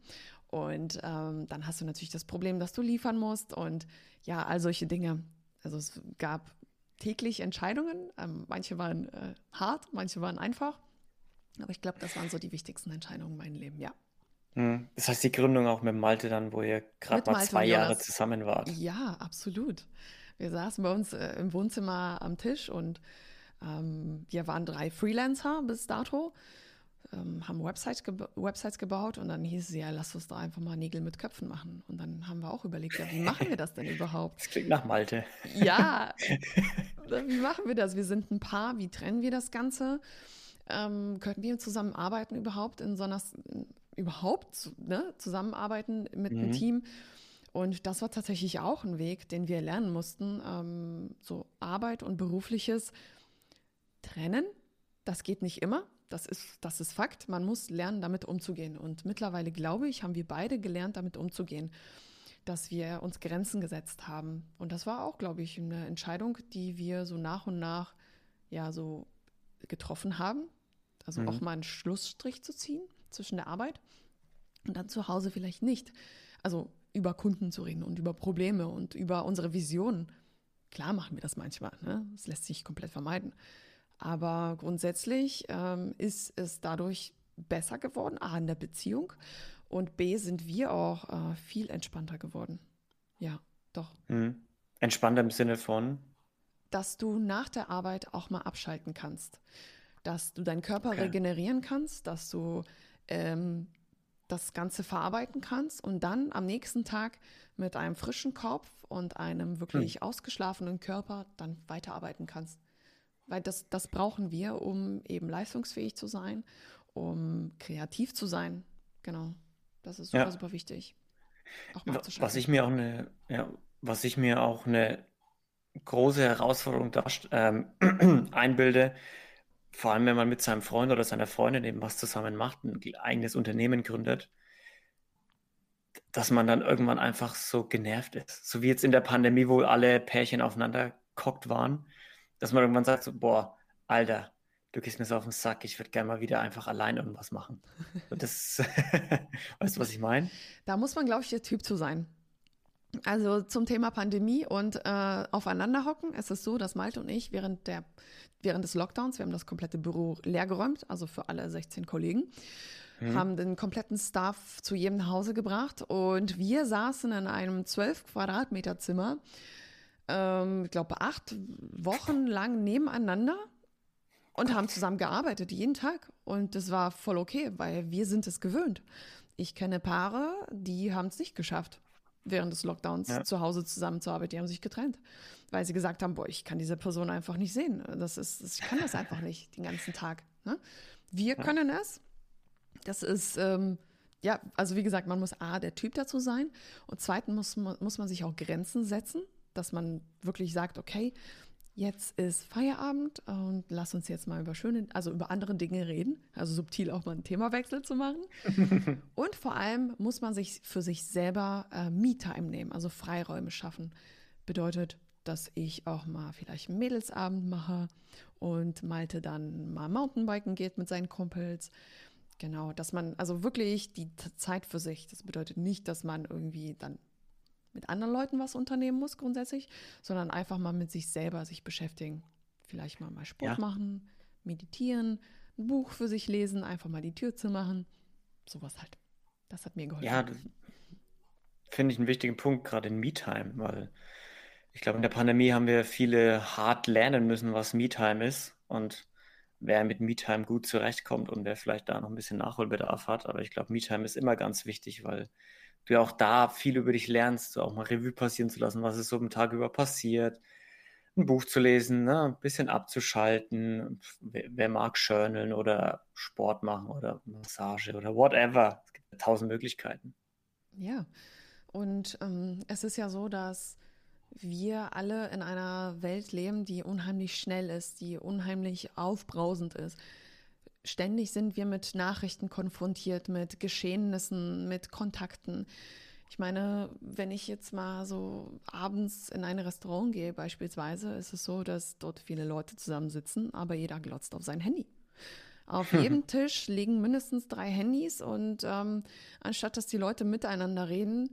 Und ähm, dann hast du natürlich das Problem, dass du liefern musst und ja, all solche Dinge. Also es gab täglich Entscheidungen. Ähm, manche waren äh, hart, manche waren einfach. Aber ich glaube, das waren so die wichtigsten Entscheidungen in meinem Leben, ja. Hm. Das heißt, die Gründung auch mit Malte dann, wo ihr gerade mal zwei Jahre zusammen wart. Ja, absolut. Wir saßen bei uns äh, im Wohnzimmer am Tisch und ähm, wir waren drei Freelancer bis dato ähm, haben Websites, geba Websites gebaut und dann hieß es ja, lass uns da einfach mal Nägel mit Köpfen machen. Und dann haben wir auch überlegt, ja, wie machen wir das denn überhaupt? Das klingt nach Malte. Ja, wie machen wir das? Wir sind ein Paar, wie trennen wir das Ganze? Ähm, könnten wir zusammenarbeiten überhaupt in so einer, überhaupt ne, zusammenarbeiten mit mhm. einem Team? Und das war tatsächlich auch ein Weg, den wir lernen mussten, ähm, so Arbeit und berufliches trennen. Das geht nicht immer das ist, das ist Fakt. Man muss lernen, damit umzugehen. Und mittlerweile, glaube ich, haben wir beide gelernt, damit umzugehen, dass wir uns Grenzen gesetzt haben. Und das war auch, glaube ich, eine Entscheidung, die wir so nach und nach ja so getroffen haben. Also mhm. auch mal einen Schlussstrich zu ziehen zwischen der Arbeit und dann zu Hause vielleicht nicht. Also über Kunden zu reden und über Probleme und über unsere Visionen. Klar machen wir das manchmal. Ne? Das lässt sich komplett vermeiden. Aber grundsätzlich ähm, ist es dadurch besser geworden, A, in der Beziehung und B, sind wir auch äh, viel entspannter geworden. Ja, doch. Mhm. Entspannter im Sinne von? Dass du nach der Arbeit auch mal abschalten kannst. Dass du deinen Körper okay. regenerieren kannst, dass du ähm, das Ganze verarbeiten kannst und dann am nächsten Tag mit einem frischen Kopf und einem wirklich hm. ausgeschlafenen Körper dann weiterarbeiten kannst. Weil das, das brauchen wir, um eben leistungsfähig zu sein, um kreativ zu sein. Genau. Das ist super, ja. super wichtig. was ich mir auch eine, ja, was ich mir auch eine große Herausforderung ähm, einbilde, vor allem wenn man mit seinem Freund oder seiner Freundin eben was zusammen macht, ein eigenes Unternehmen gründet, dass man dann irgendwann einfach so genervt ist. So wie jetzt in der Pandemie, wo alle Pärchen aufeinander kockt waren dass man irgendwann sagt, so, boah, Alter, du gehst mir so auf den Sack, ich würde gerne mal wieder einfach allein irgendwas machen. Und das, weißt du, was ich meine? Da muss man, glaube ich, der Typ zu sein. Also zum Thema Pandemie und äh, aufeinander hocken. Es ist so, dass Malte und ich während, der, während des Lockdowns, wir haben das komplette Büro leergeräumt, also für alle 16 Kollegen, mhm. haben den kompletten Staff zu jedem nach Hause gebracht und wir saßen in einem 12 Quadratmeter Zimmer ähm, ich glaube, acht Wochen lang nebeneinander und haben zusammen gearbeitet, jeden Tag. Und das war voll okay, weil wir sind es gewöhnt. Ich kenne Paare, die haben es nicht geschafft, während des Lockdowns ja. zu Hause zusammenzuarbeiten. Die haben sich getrennt, weil sie gesagt haben, boah, ich kann diese Person einfach nicht sehen. Das ist, ich kann das einfach nicht den ganzen Tag. Ne? Wir ja. können es. Das ist, ähm, ja, also wie gesagt, man muss A, der Typ dazu sein und zweitens muss, muss man sich auch Grenzen setzen dass man wirklich sagt, okay, jetzt ist Feierabend und lass uns jetzt mal über schöne, also über andere Dinge reden, also subtil auch mal einen Themawechsel zu machen. und vor allem muss man sich für sich selber äh, Me-Time nehmen, also Freiräume schaffen. Bedeutet, dass ich auch mal vielleicht einen Mädelsabend mache und Malte dann mal Mountainbiken geht mit seinen Kumpels. Genau, dass man also wirklich die Zeit für sich, das bedeutet nicht, dass man irgendwie dann mit anderen Leuten was unternehmen muss grundsätzlich, sondern einfach mal mit sich selber sich beschäftigen. Vielleicht mal mal Sport ja. machen, meditieren, ein Buch für sich lesen, einfach mal die Tür zu machen. Sowas halt. Das hat mir geholfen. Ja, finde ich einen wichtigen Punkt, gerade in Me-Time, weil ich glaube, in der Pandemie haben wir viele hart lernen müssen, was Me-Time ist. Und wer mit Me-Time gut zurechtkommt und wer vielleicht da noch ein bisschen Nachholbedarf hat. Aber ich glaube, Me-Time ist immer ganz wichtig, weil du ja auch da viel über dich lernst, so auch mal Revue passieren zu lassen, was ist so am Tag über passiert, ein Buch zu lesen, ne? ein bisschen abzuschalten. Wer, wer, mag journalen oder Sport machen oder Massage oder whatever. Es gibt tausend Möglichkeiten. Ja, und ähm, es ist ja so, dass wir alle in einer Welt leben, die unheimlich schnell ist, die unheimlich aufbrausend ist ständig sind wir mit Nachrichten konfrontiert, mit Geschehnissen, mit Kontakten. Ich meine, wenn ich jetzt mal so abends in ein Restaurant gehe, beispielsweise, ist es so, dass dort viele Leute zusammensitzen, aber jeder glotzt auf sein Handy. Auf jedem Tisch liegen mindestens drei Handys und ähm, anstatt dass die Leute miteinander reden,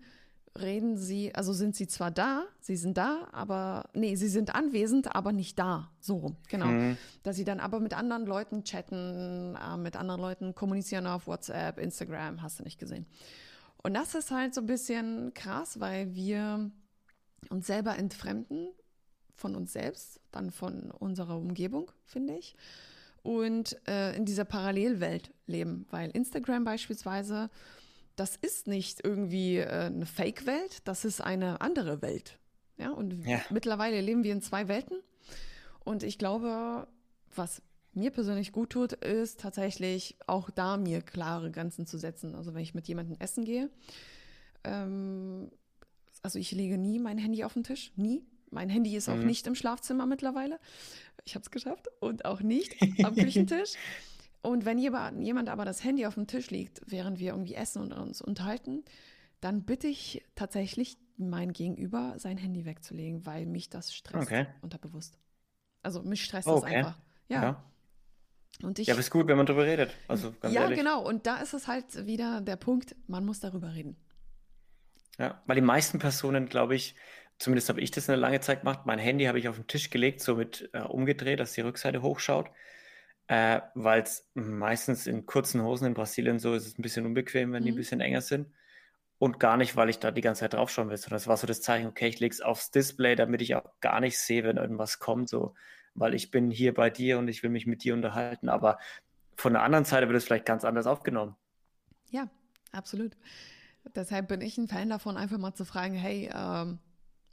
reden sie, also sind sie zwar da, sie sind da, aber nee, sie sind anwesend, aber nicht da. So rum, genau. Mhm. Dass sie dann aber mit anderen Leuten chatten, äh, mit anderen Leuten kommunizieren auf WhatsApp, Instagram, hast du nicht gesehen. Und das ist halt so ein bisschen krass, weil wir uns selber entfremden von uns selbst, dann von unserer Umgebung, finde ich. Und äh, in dieser Parallelwelt leben, weil Instagram beispielsweise das ist nicht irgendwie äh, eine Fake-Welt, das ist eine andere Welt. Ja, und ja. mittlerweile leben wir in zwei Welten. Und ich glaube, was mir persönlich gut tut, ist tatsächlich auch da mir klare Grenzen zu setzen. Also wenn ich mit jemandem essen gehe, ähm, also ich lege nie mein Handy auf den Tisch, nie. Mein Handy ist mhm. auch nicht im Schlafzimmer mittlerweile. Ich habe es geschafft. Und auch nicht am Küchentisch. Und wenn jemand aber das Handy auf dem Tisch liegt, während wir irgendwie essen und uns unterhalten, dann bitte ich tatsächlich mein Gegenüber, sein Handy wegzulegen, weil mich das stresst okay. unterbewusst. Also mich stresst okay. das einfach. Ja. ja. Und ich, ja, aber ist gut, wenn man darüber redet. Also, ja, ehrlich. genau. Und da ist es halt wieder der Punkt, man muss darüber reden. Ja, weil die meisten Personen, glaube ich, zumindest habe ich das eine lange Zeit gemacht, mein Handy habe ich auf den Tisch gelegt, so mit äh, umgedreht, dass die Rückseite hochschaut. Äh, Weil es meistens in kurzen Hosen in Brasilien so ist es ein bisschen unbequem, wenn die ein mhm. bisschen enger sind. Und gar nicht, weil ich da die ganze Zeit draufschauen will, sondern es war so das Zeichen, okay, ich lege es aufs Display, damit ich auch gar nicht sehe, wenn irgendwas kommt, so, weil ich bin hier bei dir und ich will mich mit dir unterhalten. Aber von der anderen Seite wird es vielleicht ganz anders aufgenommen. Ja, absolut. Deshalb bin ich ein Fan davon, einfach mal zu fragen, hey, ähm,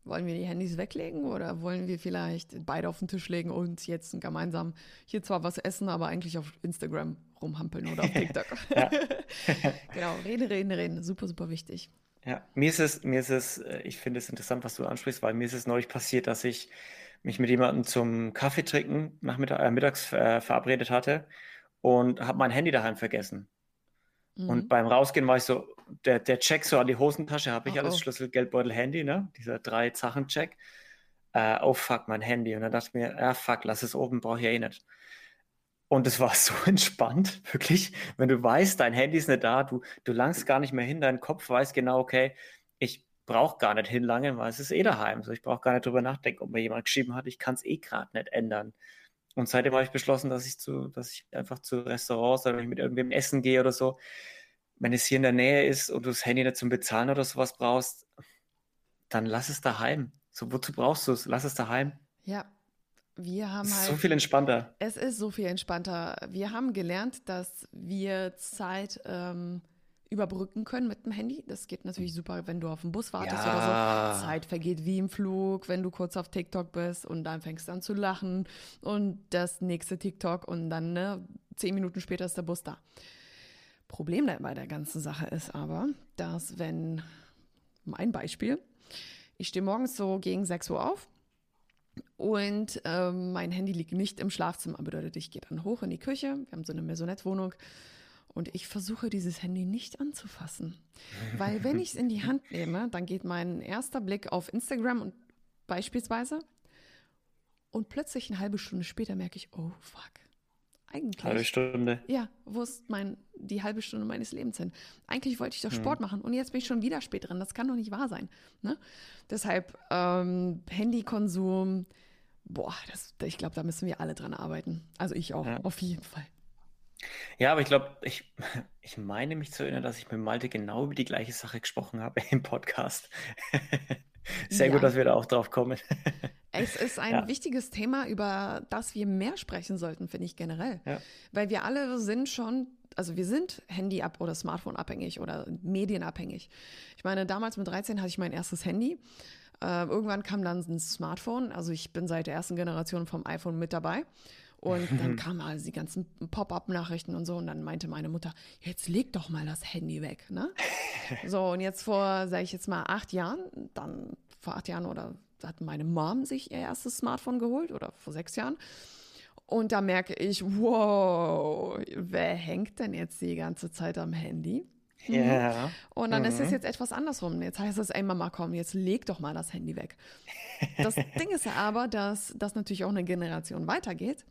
wollen wir die Handys weglegen oder wollen wir vielleicht beide auf den Tisch legen und jetzt gemeinsam hier zwar was essen, aber eigentlich auf Instagram rumhampeln oder auf TikTok? genau, reden, reden, reden. Super, super wichtig. Ja, mir ist es, mir ist es, äh, ich finde es interessant, was du ansprichst, weil mir ist es neulich passiert, dass ich mich mit jemandem zum Kaffee trinken nachmittag, äh, mittags äh, verabredet hatte und habe mein Handy daheim vergessen. Mhm. Und beim Rausgehen war ich so, der, der Check so an die Hosentasche, habe ich oh, alles, oh. Schlüssel, Geldbeutel, Handy, ne? Dieser drei Sachen Check. Äh, oh fuck, mein Handy. Und dann dachte ich mir, ja fuck, lass es oben, brauche ich ja eh nicht. Und es war so entspannt, wirklich, wenn du weißt, dein Handy ist nicht da, du, du langst gar nicht mehr hin, dein Kopf weiß genau, okay, ich brauche gar nicht hinlangen, weil es ist eh daheim. So, ich brauche gar nicht drüber nachdenken, ob mir jemand geschrieben hat, ich kann es eh gerade nicht ändern. Und seitdem habe ich beschlossen, dass ich zu, dass ich einfach zu Restaurants oder wenn ich mit irgendwem essen gehe oder so, wenn es hier in der Nähe ist und du das Handy nicht zum Bezahlen oder sowas brauchst, dann lass es daheim. So, wozu brauchst du es? Lass es daheim. Ja, wir haben halt. So viel entspannter. Es ist so viel entspannter. Wir haben gelernt, dass wir Zeit ähm, überbrücken können mit dem Handy. Das geht natürlich super, wenn du auf den Bus wartest ja. oder so. Zeit vergeht wie im Flug, wenn du kurz auf TikTok bist und dann fängst du an zu lachen und das nächste TikTok und dann ne, zehn Minuten später ist der Bus da. Problem bei der ganzen Sache ist aber, dass wenn, mein Beispiel, ich stehe morgens so gegen 6 Uhr auf und ähm, mein Handy liegt nicht im Schlafzimmer. Bedeutet, ich gehe dann hoch in die Küche. Wir haben so eine Maisonette-Wohnung und ich versuche dieses Handy nicht anzufassen. Weil wenn ich es in die Hand nehme, dann geht mein erster Blick auf Instagram und beispielsweise und plötzlich eine halbe Stunde später merke ich, oh fuck. Eigentlich. Halbe Stunde. Ja, wo ist mein, die halbe Stunde meines Lebens hin? Eigentlich wollte ich doch Sport hm. machen und jetzt bin ich schon wieder spät drin. Das kann doch nicht wahr sein. Ne? Deshalb ähm, Handykonsum, boah, das, ich glaube, da müssen wir alle dran arbeiten. Also ich auch, ja. auf jeden Fall. Ja, aber ich glaube, ich, ich meine mich zu erinnern, dass ich mit Malte genau über die gleiche Sache gesprochen habe im Podcast. Sehr ja. gut, dass wir da auch drauf kommen. Es ist ein ja. wichtiges Thema, über das wir mehr sprechen sollten, finde ich generell. Ja. Weil wir alle sind schon, also wir sind Handy oder Smartphone abhängig oder medienabhängig. Ich meine, damals mit 13 hatte ich mein erstes Handy. Äh, irgendwann kam dann ein Smartphone. Also ich bin seit der ersten Generation vom iPhone mit dabei. Und dann kamen also die ganzen Pop-up-Nachrichten und so. Und dann meinte meine Mutter, jetzt leg doch mal das Handy weg. Ne? So, und jetzt vor, sage ich jetzt mal, acht Jahren, dann vor acht Jahren oder hat meine Mom sich ihr erstes Smartphone geholt oder vor sechs Jahren. Und da merke ich, wow, wer hängt denn jetzt die ganze Zeit am Handy? Mhm. Ja. Und dann mhm. ist es jetzt etwas andersrum. Jetzt heißt es, ey Mama, komm, jetzt leg doch mal das Handy weg. Das Ding ist ja aber, dass das natürlich auch eine Generation weitergeht.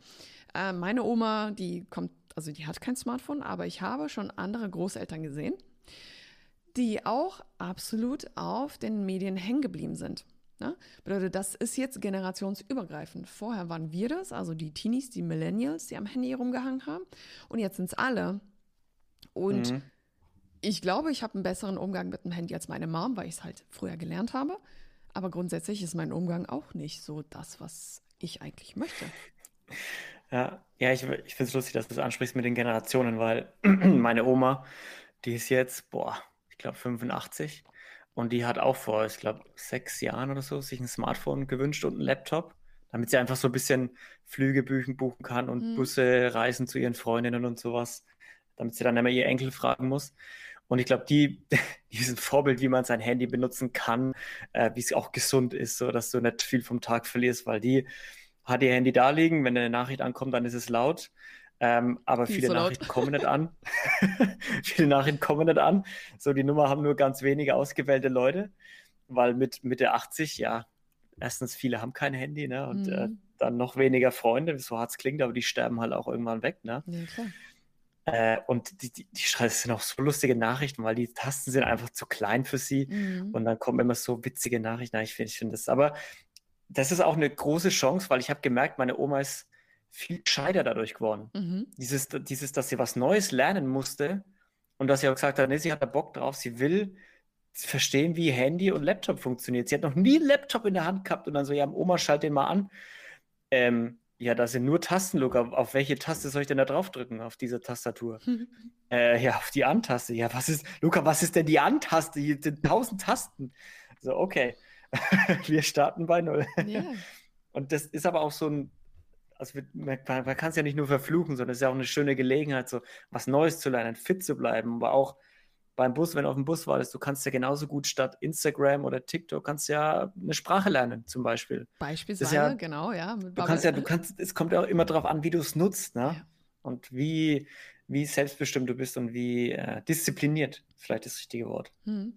Äh, meine Oma, die kommt, also die hat kein Smartphone, aber ich habe schon andere Großeltern gesehen, die auch absolut auf den Medien hängen geblieben sind. Ne? Bedeutet, das ist jetzt generationsübergreifend. Vorher waren wir das, also die Teenies, die Millennials, die am Handy rumgehangen haben. Und jetzt sind es alle. Und mhm. Ich glaube, ich habe einen besseren Umgang mit dem Handy als meine Mom, weil ich es halt früher gelernt habe. Aber grundsätzlich ist mein Umgang auch nicht so das, was ich eigentlich möchte. Ja, ja ich, ich finde es lustig, dass du das ansprichst mit den Generationen, weil meine Oma, die ist jetzt, boah, ich glaube 85 und die hat auch vor, ich glaube, sechs Jahren oder so sich ein Smartphone gewünscht und einen Laptop, damit sie einfach so ein bisschen Flüge buchen kann und mhm. Busse reisen zu ihren Freundinnen und sowas, damit sie dann immer ihr Enkel fragen muss. Und ich glaube, die, die ist ein Vorbild, wie man sein Handy benutzen kann, äh, wie es auch gesund ist, so dass du nicht viel vom Tag verlierst, weil die hat ihr Handy da liegen, wenn eine Nachricht ankommt, dann ist es laut. Ähm, aber viele so Nachrichten kommen nicht an. viele Nachrichten kommen nicht an. So, die Nummer haben nur ganz wenige ausgewählte Leute, weil mit Mitte 80, ja, erstens viele haben kein Handy, ne? Und äh, mhm. äh, dann noch weniger Freunde, so hart es klingt, aber die sterben halt auch irgendwann weg, ne? Ja. Äh, und die, die, die sind auch so lustige Nachrichten, weil die Tasten sind einfach zu klein für sie. Mhm. Und dann kommen immer so witzige Nachrichten. Ich finde ich find das. Aber das ist auch eine große Chance, weil ich habe gemerkt, meine Oma ist viel gescheiter dadurch geworden. Mhm. Dieses, dieses, dass sie was Neues lernen musste und dass sie auch gesagt hat, nee, sie hat da Bock drauf, sie will verstehen, wie Handy und Laptop funktioniert. Sie hat noch nie einen Laptop in der Hand gehabt und dann so, ja, Oma, schalt den mal an. Ähm, ja, da sind nur Tasten, Luca. Auf welche Taste soll ich denn da drauf drücken auf dieser Tastatur? äh, ja, auf die An-Taste. Ja, was ist, Luca, was ist denn die An-Taste? Hier sind tausend Tasten. So, okay. Wir starten bei Null. Yeah. Und das ist aber auch so ein also man, man kann es ja nicht nur verfluchen, sondern es ist ja auch eine schöne Gelegenheit, so was Neues zu lernen, fit zu bleiben, aber auch beim Bus, wenn du auf dem Bus wartest, du kannst ja genauso gut statt Instagram oder TikTok kannst ja eine Sprache lernen, zum Beispiel. Beispielsweise, ja, genau, ja. Du kannst ja, du kannst, es kommt ja auch immer darauf an, wie du es nutzt, ne? Ja. Und wie, wie selbstbestimmt du bist und wie äh, diszipliniert, vielleicht das richtige Wort. Hm.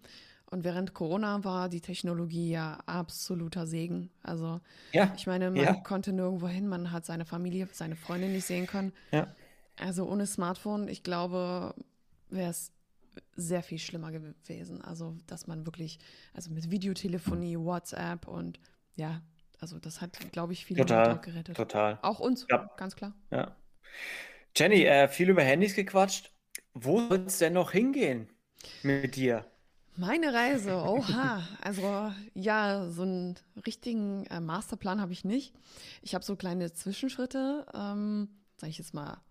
Und während Corona war die Technologie ja absoluter Segen. Also ja, ich meine, man ja. konnte nirgendwo hin, man hat seine Familie, seine Freunde nicht sehen können. Ja. Also ohne Smartphone, ich glaube, wäre es sehr viel schlimmer gewesen. Also, dass man wirklich, also mit Videotelefonie, WhatsApp und ja, also das hat, glaube ich, viele total, gerettet. Total. Auch uns, ja. ganz klar. Ja. Jenny, äh, viel über Handys gequatscht. Wo soll es denn noch hingehen mit dir? Meine Reise, oha. Also ja, so einen richtigen äh, Masterplan habe ich nicht. Ich habe so kleine Zwischenschritte. Ähm, Sage ich jetzt mal,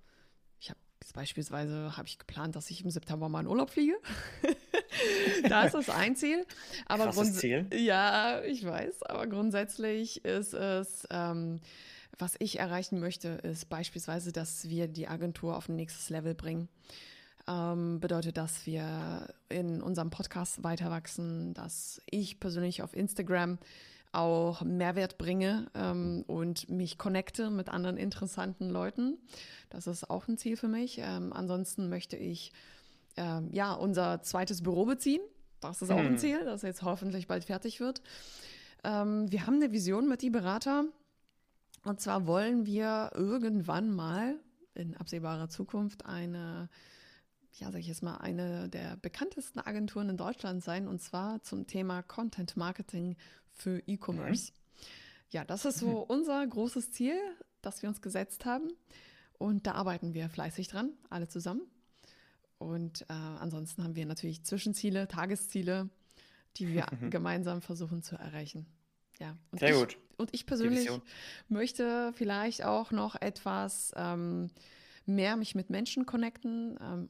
beispielsweise habe ich geplant, dass ich im September mal in Urlaub fliege. da ist das ein Ziel. Aber Krasses Ziel. Ja, ich weiß. Aber grundsätzlich ist es, ähm, was ich erreichen möchte, ist beispielsweise, dass wir die Agentur auf ein nächstes Level bringen ähm, bedeutet, dass wir in unserem Podcast weiter wachsen, dass ich persönlich auf Instagram auch Mehrwert bringe ähm, und mich connecte mit anderen interessanten Leuten. Das ist auch ein Ziel für mich. Ähm, ansonsten möchte ich ähm, ja unser zweites Büro beziehen. Das ist auch ein Ziel, das jetzt hoffentlich bald fertig wird. Ähm, wir haben eine Vision mit die Berater. Und zwar wollen wir irgendwann mal in absehbarer Zukunft eine ja, sag ich jetzt mal, eine der bekanntesten Agenturen in Deutschland sein und zwar zum Thema Content Marketing für E-Commerce. Mhm. Ja, das ist so unser großes Ziel, das wir uns gesetzt haben. Und da arbeiten wir fleißig dran, alle zusammen. Und äh, ansonsten haben wir natürlich Zwischenziele, Tagesziele, die wir gemeinsam versuchen zu erreichen. Ja, und Sehr ich, gut. Und ich persönlich möchte vielleicht auch noch etwas ähm, mehr mich mit Menschen connecten, ähm,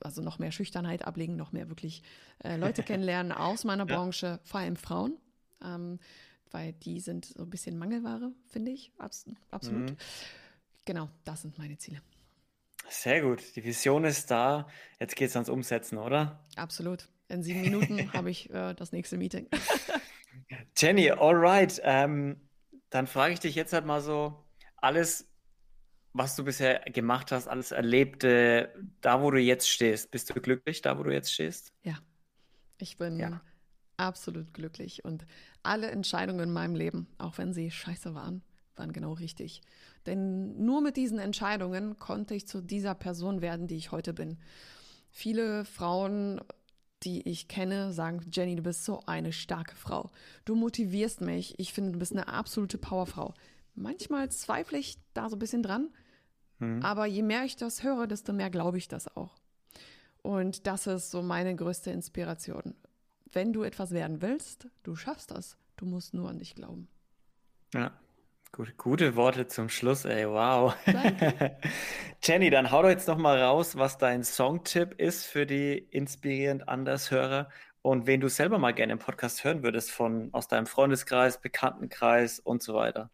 also noch mehr Schüchternheit ablegen, noch mehr wirklich äh, Leute kennenlernen aus meiner Branche, ja. vor allem Frauen. Ähm, weil die sind so ein bisschen Mangelware, finde ich. Abs absolut. Mhm. Genau, das sind meine Ziele. Sehr gut. Die Vision ist da. Jetzt geht es ans Umsetzen, oder? Absolut. In sieben Minuten habe ich äh, das nächste Meeting. Jenny, alright. Ähm, dann frage ich dich jetzt halt mal so: alles was du bisher gemacht hast, alles Erlebte, da wo du jetzt stehst, bist du glücklich, da wo du jetzt stehst? Ja, ich bin ja. absolut glücklich und alle Entscheidungen in meinem Leben, auch wenn sie scheiße waren, waren genau richtig. Denn nur mit diesen Entscheidungen konnte ich zu dieser Person werden, die ich heute bin. Viele Frauen, die ich kenne, sagen, Jenny, du bist so eine starke Frau. Du motivierst mich. Ich finde, du bist eine absolute Powerfrau. Manchmal zweifle ich da so ein bisschen dran, mhm. aber je mehr ich das höre, desto mehr glaube ich das auch. Und das ist so meine größte Inspiration. Wenn du etwas werden willst, du schaffst das. Du musst nur an dich glauben. Ja, Gute, gute Worte zum Schluss, ey, wow. Jenny, dann hau doch jetzt noch mal raus, was dein Songtipp ist für die inspirierend Andershörer und wen du selber mal gerne im Podcast hören würdest von aus deinem Freundeskreis, Bekanntenkreis und so weiter.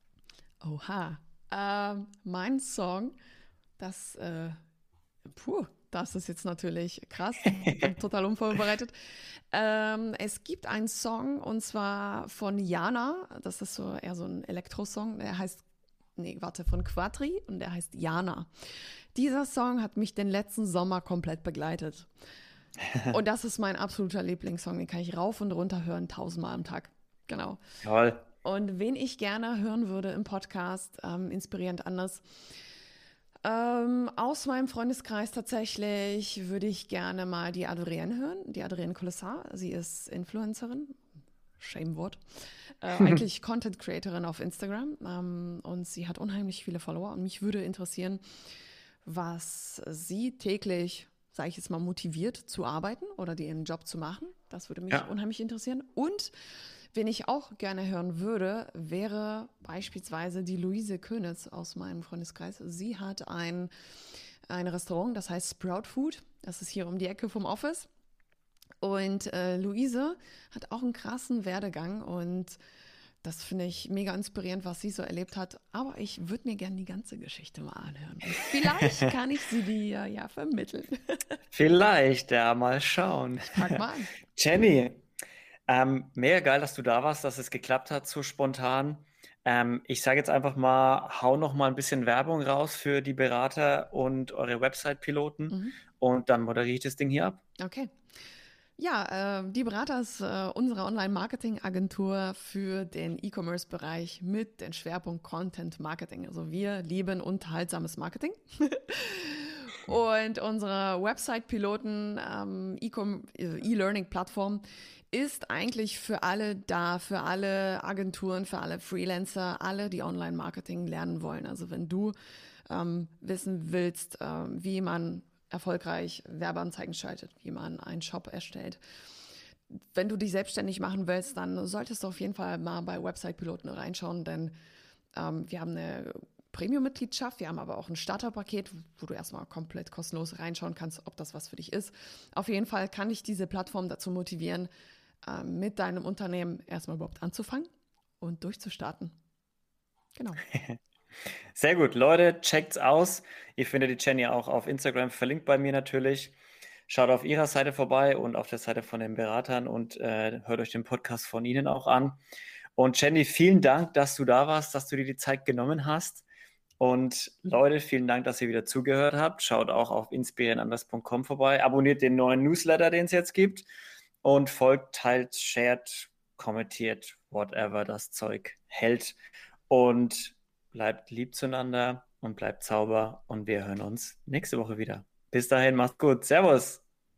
Oha, ähm, mein Song, das, äh, puh, das ist jetzt natürlich krass, bin total unvorbereitet. Ähm, es gibt einen Song und zwar von Jana, das ist so eher so ein Elektrosong, der heißt, nee, warte, von Quatri und der heißt Jana. Dieser Song hat mich den letzten Sommer komplett begleitet. Und das ist mein absoluter Lieblingssong, den kann ich rauf und runter hören, tausendmal am Tag. Genau. Toll. Und wen ich gerne hören würde im Podcast, ähm, inspirierend anders, ähm, aus meinem Freundeskreis tatsächlich würde ich gerne mal die Adrienne hören, die Adrienne Colossar. Sie ist Influencerin, Shame-Wort, äh, eigentlich Content Creatorin auf Instagram ähm, und sie hat unheimlich viele Follower und mich würde interessieren, was sie täglich, sage ich jetzt mal, motiviert zu arbeiten oder ihren Job zu machen. Das würde mich ja. unheimlich interessieren. Und Wen ich auch gerne hören würde, wäre beispielsweise die Luise Könitz aus meinem Freundeskreis. Sie hat ein, ein Restaurant, das heißt Sprout Food. Das ist hier um die Ecke vom Office. Und äh, Luise hat auch einen krassen Werdegang und das finde ich mega inspirierend, was sie so erlebt hat. Aber ich würde mir gerne die ganze Geschichte mal anhören. Vielleicht kann ich sie dir ja vermitteln. vielleicht, ja, mal schauen. Frag mal an. Jenny, ähm, mega geil, dass du da warst, dass es geklappt hat so spontan. Ähm, ich sage jetzt einfach mal, hau noch mal ein bisschen Werbung raus für die Berater und eure Website-Piloten mhm. und dann moderiere ich das Ding hier ab. Okay. Ja, äh, die Berater ist äh, unsere Online-Marketing-Agentur für den E-Commerce-Bereich mit dem Schwerpunkt Content Marketing. Also wir lieben unterhaltsames Marketing. Und unsere Website-Piloten, ähm, E-Learning-Plattform ist eigentlich für alle da, für alle Agenturen, für alle Freelancer, alle, die Online-Marketing lernen wollen. Also wenn du ähm, wissen willst, ähm, wie man erfolgreich Werbeanzeigen schaltet, wie man einen Shop erstellt, wenn du dich selbstständig machen willst, dann solltest du auf jeden Fall mal bei Website-Piloten reinschauen, denn ähm, wir haben eine Premium-Mitgliedschaft, wir haben aber auch ein Starterpaket, wo du erstmal komplett kostenlos reinschauen kannst, ob das was für dich ist. Auf jeden Fall kann ich diese Plattform dazu motivieren, äh, mit deinem Unternehmen erstmal überhaupt anzufangen und durchzustarten. Genau. Sehr gut, Leute, checkt's aus. Ihr findet die Jenny auch auf Instagram, verlinkt bei mir natürlich. Schaut auf ihrer Seite vorbei und auf der Seite von den Beratern und äh, hört euch den Podcast von ihnen auch an. Und Jenny, vielen Dank, dass du da warst, dass du dir die Zeit genommen hast. Und Leute, vielen Dank, dass ihr wieder zugehört habt. Schaut auch auf inspirierenanders.com vorbei. Abonniert den neuen Newsletter, den es jetzt gibt und folgt, teilt, shared, kommentiert, whatever das Zeug hält. Und bleibt lieb zueinander und bleibt sauber und wir hören uns nächste Woche wieder. Bis dahin, macht's gut. Servus.